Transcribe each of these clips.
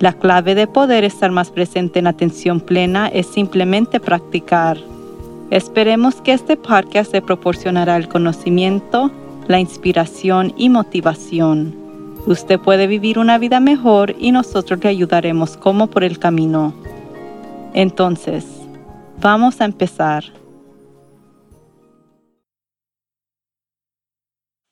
La clave de poder estar más presente en atención plena es simplemente practicar. Esperemos que este podcast le proporcionará el conocimiento, la inspiración y motivación. Usted puede vivir una vida mejor y nosotros le ayudaremos como por el camino. Entonces, vamos a empezar.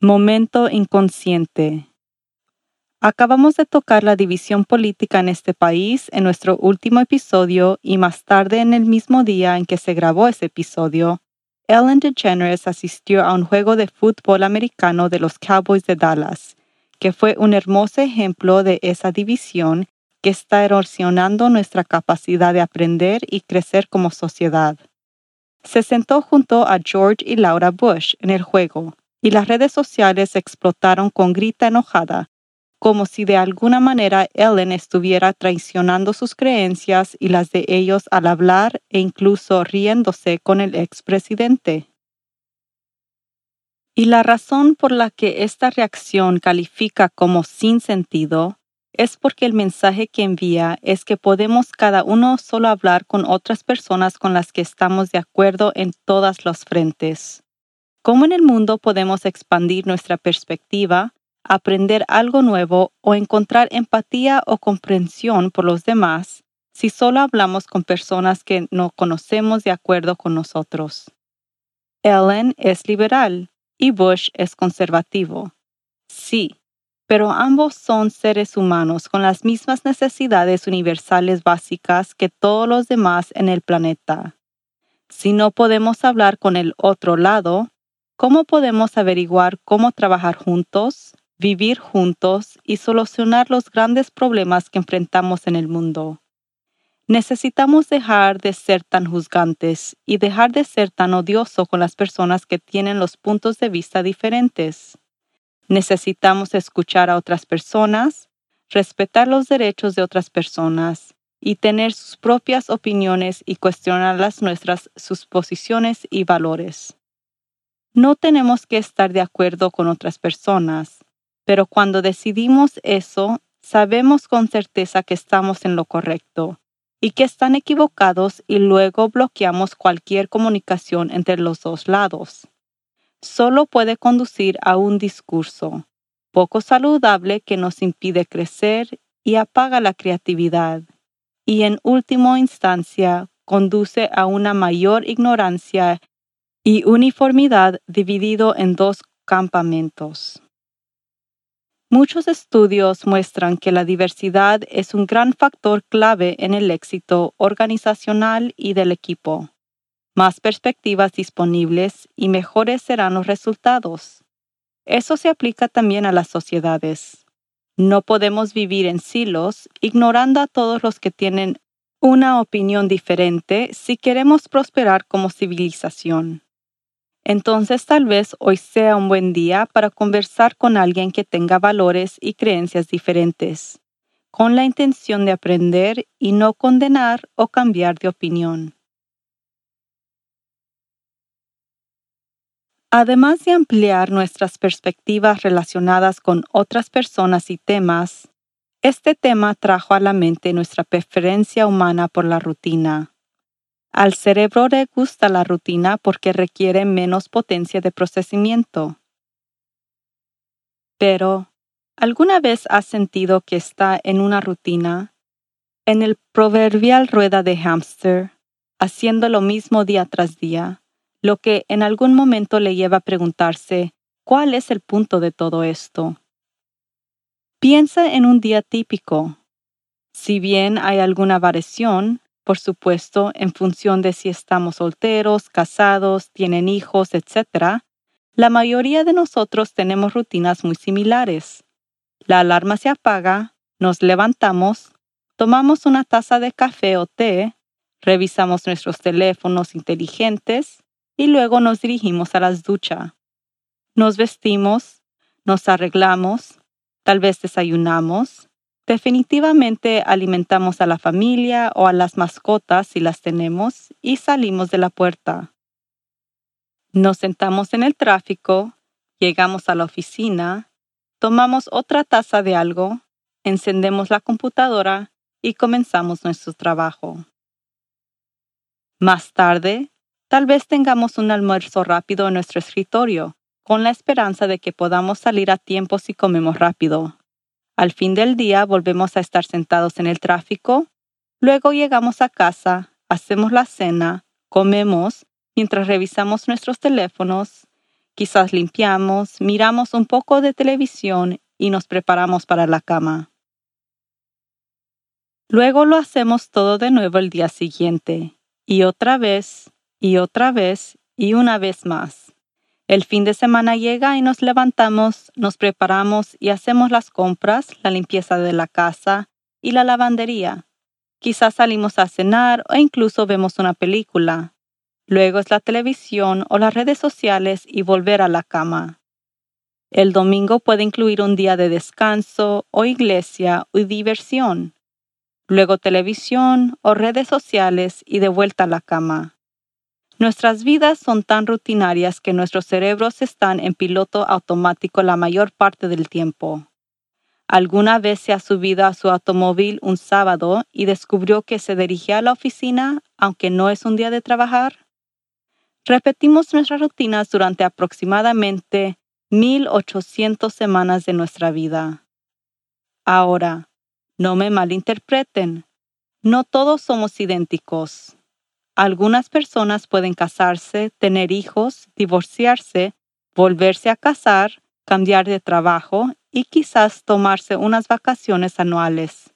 Momento inconsciente. Acabamos de tocar la división política en este país en nuestro último episodio y más tarde en el mismo día en que se grabó ese episodio, Ellen DeGeneres asistió a un juego de fútbol americano de los Cowboys de Dallas, que fue un hermoso ejemplo de esa división que está erosionando nuestra capacidad de aprender y crecer como sociedad. Se sentó junto a George y Laura Bush en el juego, y las redes sociales explotaron con grita enojada como si de alguna manera Ellen estuviera traicionando sus creencias y las de ellos al hablar e incluso riéndose con el expresidente. Y la razón por la que esta reacción califica como sin sentido es porque el mensaje que envía es que podemos cada uno solo hablar con otras personas con las que estamos de acuerdo en todas los frentes. ¿Cómo en el mundo podemos expandir nuestra perspectiva aprender algo nuevo o encontrar empatía o comprensión por los demás si solo hablamos con personas que no conocemos de acuerdo con nosotros. Ellen es liberal y Bush es conservativo. Sí, pero ambos son seres humanos con las mismas necesidades universales básicas que todos los demás en el planeta. Si no podemos hablar con el otro lado, ¿cómo podemos averiguar cómo trabajar juntos? Vivir juntos y solucionar los grandes problemas que enfrentamos en el mundo. Necesitamos dejar de ser tan juzgantes y dejar de ser tan odioso con las personas que tienen los puntos de vista diferentes. Necesitamos escuchar a otras personas, respetar los derechos de otras personas y tener sus propias opiniones y cuestionar las nuestras, sus posiciones y valores. No tenemos que estar de acuerdo con otras personas, pero cuando decidimos eso, sabemos con certeza que estamos en lo correcto y que están equivocados y luego bloqueamos cualquier comunicación entre los dos lados. Solo puede conducir a un discurso poco saludable que nos impide crecer y apaga la creatividad, y en última instancia conduce a una mayor ignorancia y uniformidad dividido en dos campamentos. Muchos estudios muestran que la diversidad es un gran factor clave en el éxito organizacional y del equipo. Más perspectivas disponibles y mejores serán los resultados. Eso se aplica también a las sociedades. No podemos vivir en silos ignorando a todos los que tienen una opinión diferente si queremos prosperar como civilización entonces tal vez hoy sea un buen día para conversar con alguien que tenga valores y creencias diferentes, con la intención de aprender y no condenar o cambiar de opinión. Además de ampliar nuestras perspectivas relacionadas con otras personas y temas, este tema trajo a la mente nuestra preferencia humana por la rutina al cerebro le gusta la rutina porque requiere menos potencia de procesamiento. Pero, ¿alguna vez has sentido que está en una rutina, en el proverbial rueda de hámster, haciendo lo mismo día tras día, lo que en algún momento le lleva a preguntarse, ¿cuál es el punto de todo esto? Piensa en un día típico. Si bien hay alguna variación, por supuesto, en función de si estamos solteros, casados, tienen hijos, etc., la mayoría de nosotros tenemos rutinas muy similares. La alarma se apaga, nos levantamos, tomamos una taza de café o té, revisamos nuestros teléfonos inteligentes y luego nos dirigimos a las duchas. Nos vestimos, nos arreglamos, tal vez desayunamos, definitivamente alimentamos a la familia o a las mascotas si las tenemos y salimos de la puerta. Nos sentamos en el tráfico, llegamos a la oficina, tomamos otra taza de algo, encendemos la computadora y comenzamos nuestro trabajo. Más tarde, tal vez tengamos un almuerzo rápido en nuestro escritorio, con la esperanza de que podamos salir a tiempo si comemos rápido. Al fin del día volvemos a estar sentados en el tráfico, luego llegamos a casa, hacemos la cena, comemos, mientras revisamos nuestros teléfonos, quizás limpiamos, miramos un poco de televisión y nos preparamos para la cama. Luego lo hacemos todo de nuevo el día siguiente, y otra vez, y otra vez, y una vez más. El fin de semana llega y nos levantamos, nos preparamos y hacemos las compras, la limpieza de la casa y la lavandería. Quizás salimos a cenar o incluso vemos una película. Luego es la televisión o las redes sociales y volver a la cama. El domingo puede incluir un día de descanso o iglesia o diversión luego televisión o redes sociales y de vuelta a la cama. Nuestras vidas son tan rutinarias que nuestros cerebros están en piloto automático la mayor parte del tiempo. ¿Alguna vez se ha subido a su automóvil un sábado y descubrió que se dirigía a la oficina aunque no es un día de trabajar? Repetimos nuestras rutinas durante aproximadamente 1800 semanas de nuestra vida. Ahora, no me malinterpreten. No todos somos idénticos. Algunas personas pueden casarse, tener hijos, divorciarse, volverse a casar, cambiar de trabajo y quizás tomarse unas vacaciones anuales.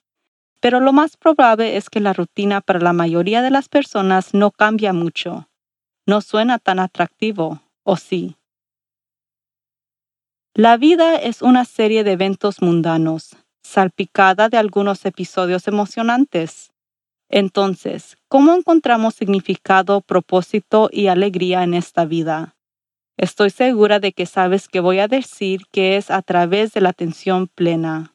Pero lo más probable es que la rutina para la mayoría de las personas no cambia mucho. No suena tan atractivo, ¿o sí? La vida es una serie de eventos mundanos, salpicada de algunos episodios emocionantes. Entonces, ¿cómo encontramos significado, propósito y alegría en esta vida? Estoy segura de que sabes que voy a decir que es a través de la atención plena.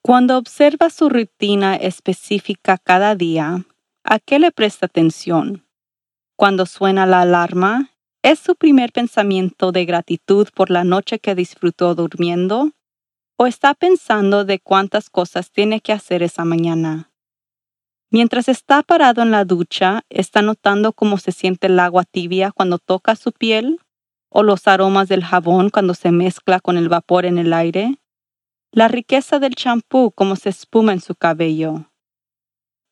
Cuando observa su rutina específica cada día, ¿a qué le presta atención? Cuando suena la alarma, ¿es su primer pensamiento de gratitud por la noche que disfrutó durmiendo? O está pensando de cuántas cosas tiene que hacer esa mañana. Mientras está parado en la ducha, está notando cómo se siente el agua tibia cuando toca su piel o los aromas del jabón cuando se mezcla con el vapor en el aire, la riqueza del champú como se espuma en su cabello.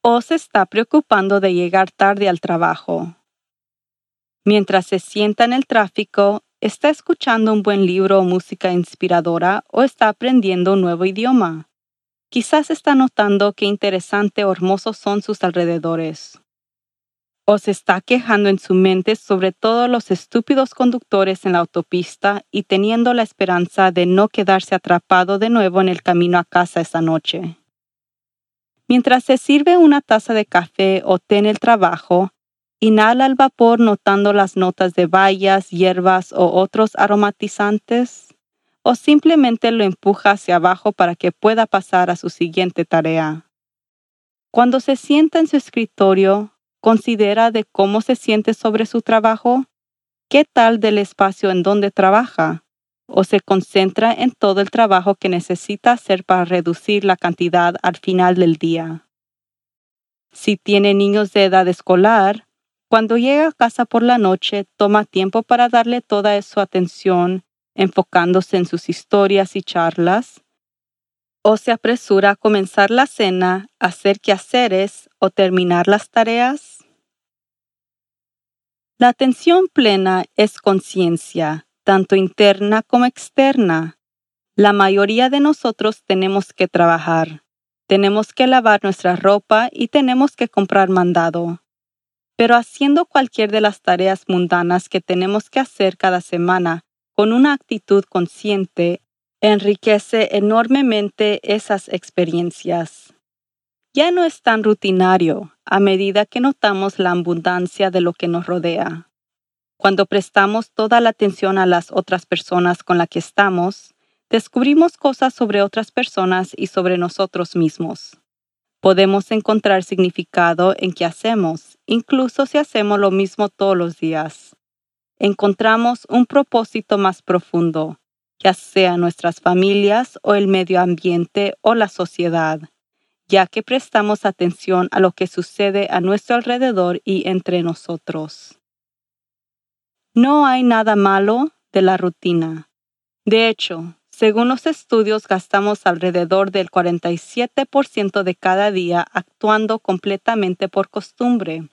O se está preocupando de llegar tarde al trabajo. Mientras se sienta en el tráfico, ¿Está escuchando un buen libro o música inspiradora o está aprendiendo un nuevo idioma? Quizás está notando qué interesante o hermosos son sus alrededores. O se está quejando en su mente sobre todos los estúpidos conductores en la autopista y teniendo la esperanza de no quedarse atrapado de nuevo en el camino a casa esa noche. Mientras se sirve una taza de café o té en el trabajo, Inhala el vapor notando las notas de bayas, hierbas o otros aromatizantes, o simplemente lo empuja hacia abajo para que pueda pasar a su siguiente tarea. Cuando se sienta en su escritorio, considera de cómo se siente sobre su trabajo, qué tal del espacio en donde trabaja, o se concentra en todo el trabajo que necesita hacer para reducir la cantidad al final del día. Si tiene niños de edad escolar, cuando llega a casa por la noche, toma tiempo para darle toda su atención, enfocándose en sus historias y charlas, o se apresura a comenzar la cena, hacer quehaceres o terminar las tareas. La atención plena es conciencia, tanto interna como externa. La mayoría de nosotros tenemos que trabajar, tenemos que lavar nuestra ropa y tenemos que comprar mandado pero haciendo cualquier de las tareas mundanas que tenemos que hacer cada semana con una actitud consciente, enriquece enormemente esas experiencias. Ya no es tan rutinario a medida que notamos la abundancia de lo que nos rodea. Cuando prestamos toda la atención a las otras personas con las que estamos, descubrimos cosas sobre otras personas y sobre nosotros mismos. Podemos encontrar significado en qué hacemos, incluso si hacemos lo mismo todos los días. Encontramos un propósito más profundo, ya sea nuestras familias o el medio ambiente o la sociedad, ya que prestamos atención a lo que sucede a nuestro alrededor y entre nosotros. No hay nada malo de la rutina. De hecho, según los estudios, gastamos alrededor del 47% de cada día actuando completamente por costumbre,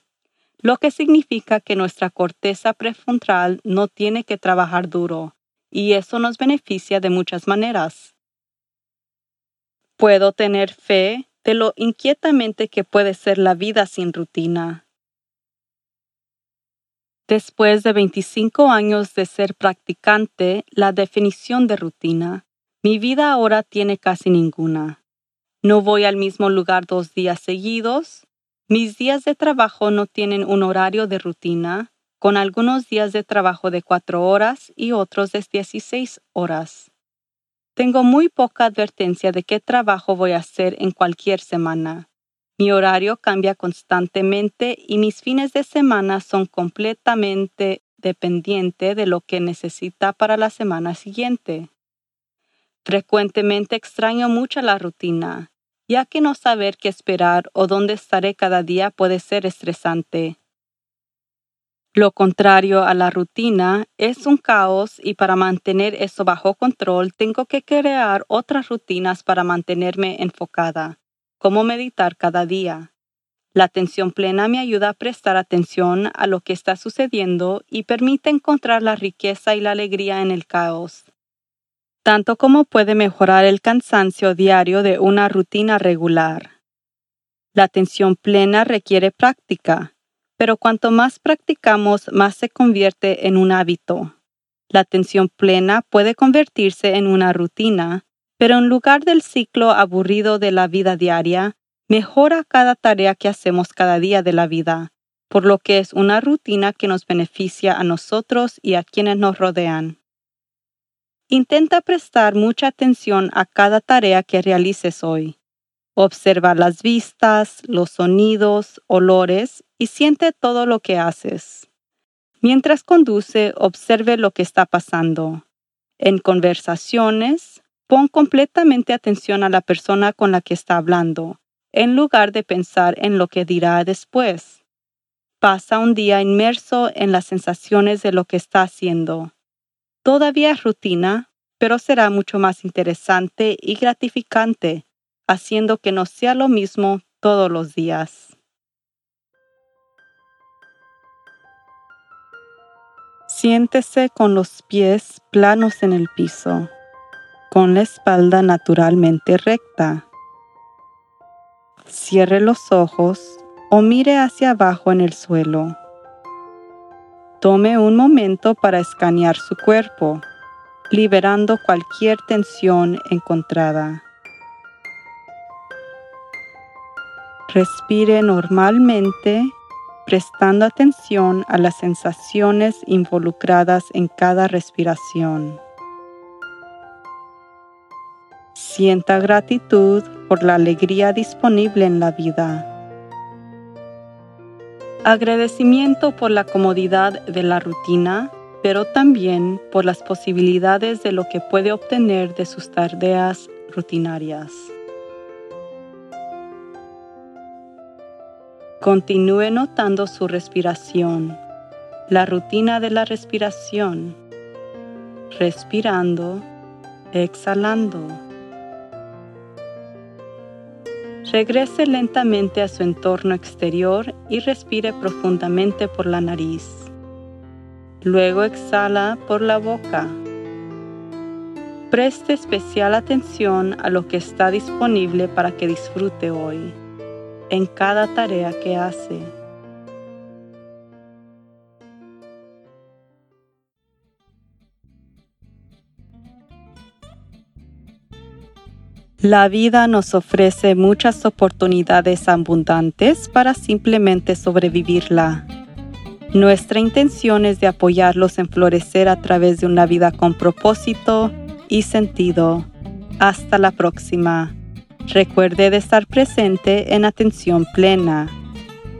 lo que significa que nuestra corteza prefrontal no tiene que trabajar duro, y eso nos beneficia de muchas maneras. Puedo tener fe de lo inquietamente que puede ser la vida sin rutina. Después de 25 años de ser practicante la definición de rutina, mi vida ahora tiene casi ninguna. No voy al mismo lugar dos días seguidos. Mis días de trabajo no tienen un horario de rutina, con algunos días de trabajo de cuatro horas y otros de 16 horas. Tengo muy poca advertencia de qué trabajo voy a hacer en cualquier semana. Mi horario cambia constantemente y mis fines de semana son completamente dependientes de lo que necesita para la semana siguiente. Frecuentemente extraño mucho la rutina, ya que no saber qué esperar o dónde estaré cada día puede ser estresante. Lo contrario a la rutina es un caos y para mantener eso bajo control tengo que crear otras rutinas para mantenerme enfocada cómo meditar cada día. La atención plena me ayuda a prestar atención a lo que está sucediendo y permite encontrar la riqueza y la alegría en el caos, tanto como puede mejorar el cansancio diario de una rutina regular. La atención plena requiere práctica, pero cuanto más practicamos, más se convierte en un hábito. La atención plena puede convertirse en una rutina, pero en lugar del ciclo aburrido de la vida diaria, mejora cada tarea que hacemos cada día de la vida, por lo que es una rutina que nos beneficia a nosotros y a quienes nos rodean. Intenta prestar mucha atención a cada tarea que realices hoy. Observa las vistas, los sonidos, olores y siente todo lo que haces. Mientras conduce, observe lo que está pasando. En conversaciones, Pon completamente atención a la persona con la que está hablando, en lugar de pensar en lo que dirá después. Pasa un día inmerso en las sensaciones de lo que está haciendo. Todavía es rutina, pero será mucho más interesante y gratificante, haciendo que no sea lo mismo todos los días. Siéntese con los pies planos en el piso con la espalda naturalmente recta. Cierre los ojos o mire hacia abajo en el suelo. Tome un momento para escanear su cuerpo, liberando cualquier tensión encontrada. Respire normalmente, prestando atención a las sensaciones involucradas en cada respiración. Sienta gratitud por la alegría disponible en la vida. Agradecimiento por la comodidad de la rutina, pero también por las posibilidades de lo que puede obtener de sus tareas rutinarias. Continúe notando su respiración, la rutina de la respiración, respirando, exhalando. Regrese lentamente a su entorno exterior y respire profundamente por la nariz. Luego exhala por la boca. Preste especial atención a lo que está disponible para que disfrute hoy, en cada tarea que hace. La vida nos ofrece muchas oportunidades abundantes para simplemente sobrevivirla. Nuestra intención es de apoyarlos en florecer a través de una vida con propósito y sentido. Hasta la próxima. Recuerde de estar presente en atención plena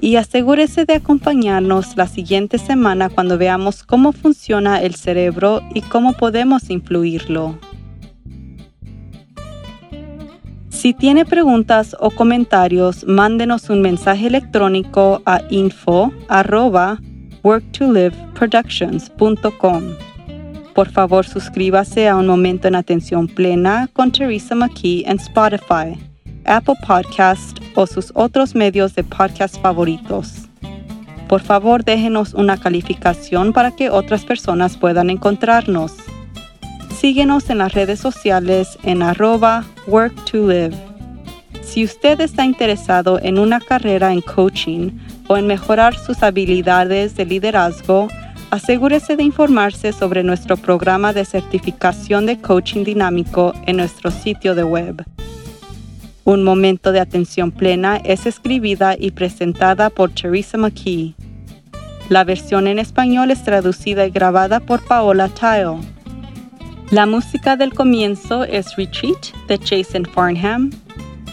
y asegúrese de acompañarnos la siguiente semana cuando veamos cómo funciona el cerebro y cómo podemos influirlo. Si tiene preguntas o comentarios, mándenos un mensaje electrónico a info worktoliveproductions.com. Por favor, suscríbase a Un Momento en Atención Plena con Teresa McKee en Spotify, Apple Podcast o sus otros medios de podcast favoritos. Por favor, déjenos una calificación para que otras personas puedan encontrarnos. Síguenos en las redes sociales en arroba work to live. Si usted está interesado en una carrera en coaching o en mejorar sus habilidades de liderazgo, asegúrese de informarse sobre nuestro programa de certificación de coaching dinámico en nuestro sitio de web. Un momento de atención plena es escribida y presentada por Teresa McKee. La versión en español es traducida y grabada por Paola Tile. La música del comienzo es Retreat de Jason Farnham.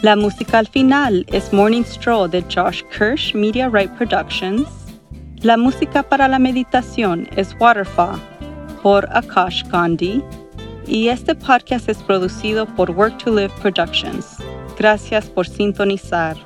La música al final es Morning Stroll de Josh Kirsch Media Right Productions. La música para la meditación es Waterfall por Akash Gandhi. Y este podcast es producido por Work to Live Productions. Gracias por sintonizar.